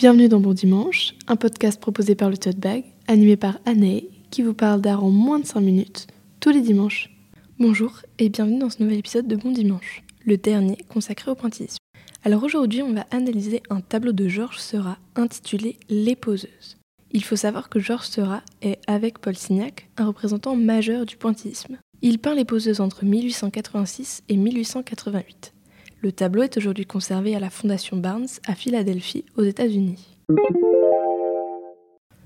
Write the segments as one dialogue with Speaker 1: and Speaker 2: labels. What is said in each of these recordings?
Speaker 1: Bienvenue dans Bon Dimanche, un podcast proposé par le Tote Bag, animé par Anne, qui vous parle d'art en moins de 5 minutes, tous les dimanches. Bonjour et bienvenue dans ce nouvel épisode de Bon Dimanche, le dernier consacré au pointillisme. Alors aujourd'hui, on va analyser un tableau de Georges Seurat intitulé Les poseuses. Il faut savoir que Georges Seurat est, avec Paul Signac, un représentant majeur du pointillisme. Il peint les poseuses entre 1886 et 1888. Le tableau est aujourd'hui conservé à la Fondation Barnes à Philadelphie, aux États-Unis.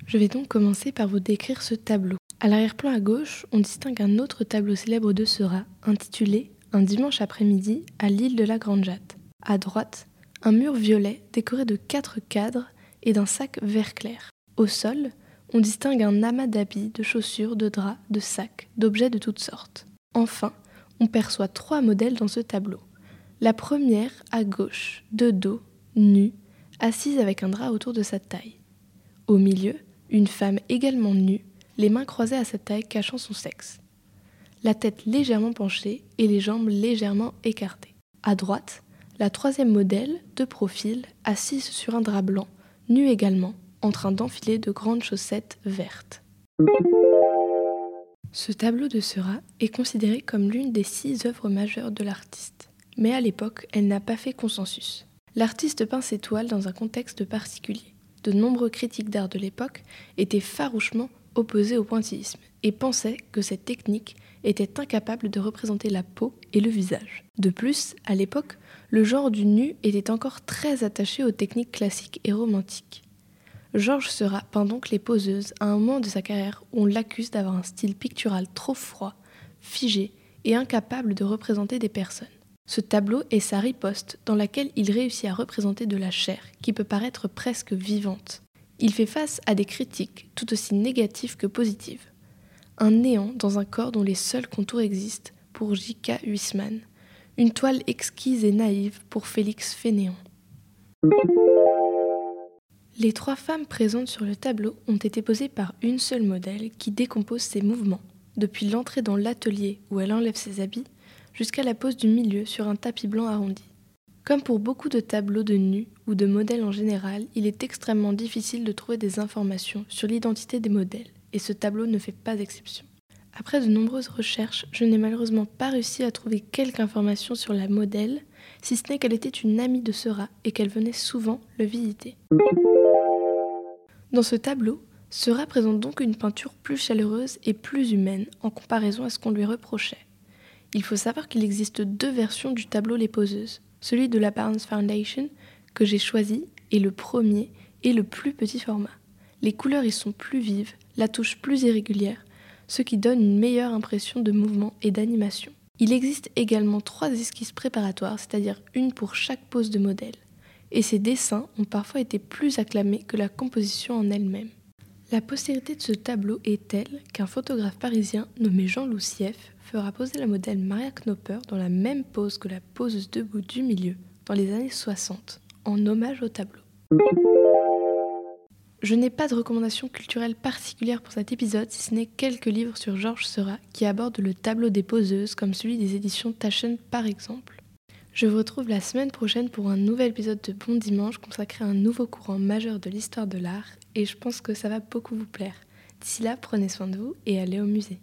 Speaker 1: Je vais donc commencer par vous décrire ce tableau. À l'arrière-plan à gauche, on distingue un autre tableau célèbre de Seurat, intitulé Un dimanche après-midi à l'île de la Grande Jatte. À droite, un mur violet décoré de quatre cadres et d'un sac vert clair. Au sol, on distingue un amas d'habits, de chaussures, de draps, de sacs, d'objets de toutes sortes. Enfin, on perçoit trois modèles dans ce tableau. La première, à gauche, de dos, nue, assise avec un drap autour de sa taille. Au milieu, une femme également nue, les mains croisées à sa taille cachant son sexe. La tête légèrement penchée et les jambes légèrement écartées. À droite, la troisième modèle, de profil, assise sur un drap blanc, nue également, en train d'enfiler de grandes chaussettes vertes. Ce tableau de Seurat est considéré comme l'une des six œuvres majeures de l'artiste, mais à l'époque, elle n'a pas fait consensus. L'artiste peint ses toiles dans un contexte particulier. De nombreux critiques d'art de l'époque étaient farouchement opposés au pointillisme et pensaient que cette technique était incapable de représenter la peau et le visage. De plus, à l'époque, le genre du nu était encore très attaché aux techniques classiques et romantiques. Georges Seurat peint donc les poseuses à un moment de sa carrière où on l'accuse d'avoir un style pictural trop froid, figé et incapable de représenter des personnes. Ce tableau est sa riposte dans laquelle il réussit à représenter de la chair qui peut paraître presque vivante. Il fait face à des critiques tout aussi négatives que positives. Un néant dans un corps dont les seuls contours existent pour J.K. Huisman. Une toile exquise et naïve pour Félix Fénéon. Les trois femmes présentes sur le tableau ont été posées par une seule modèle qui décompose ses mouvements, depuis l'entrée dans l'atelier où elle enlève ses habits jusqu'à la pose du milieu sur un tapis blanc arrondi. Comme pour beaucoup de tableaux de nus ou de modèles en général, il est extrêmement difficile de trouver des informations sur l'identité des modèles, et ce tableau ne fait pas exception. Après de nombreuses recherches, je n'ai malheureusement pas réussi à trouver quelque information sur la modèle, si ce n'est qu'elle était une amie de Seurat et qu'elle venait souvent le visiter. Dans ce tableau, Seurat présente donc une peinture plus chaleureuse et plus humaine en comparaison à ce qu'on lui reprochait. Il faut savoir qu'il existe deux versions du tableau Les Poseuses. Celui de la Barnes Foundation, que j'ai choisi, est le premier et le plus petit format. Les couleurs y sont plus vives, la touche plus irrégulière, ce qui donne une meilleure impression de mouvement et d'animation. Il existe également trois esquisses préparatoires, c'est-à-dire une pour chaque pose de modèle et ses dessins ont parfois été plus acclamés que la composition en elle-même. La postérité de ce tableau est telle qu'un photographe parisien nommé Jean Loussieff fera poser la modèle Maria Knopper dans la même pose que la poseuse debout du milieu dans les années 60, en hommage au tableau. Je n'ai pas de recommandation culturelle particulière pour cet épisode, si ce n'est quelques livres sur Georges Seurat qui abordent le tableau des poseuses, comme celui des éditions Taschen par exemple. Je vous retrouve la semaine prochaine pour un nouvel épisode de Bon Dimanche consacré à un nouveau courant majeur de l'histoire de l'art et je pense que ça va beaucoup vous plaire. D'ici là, prenez soin de vous et allez au musée.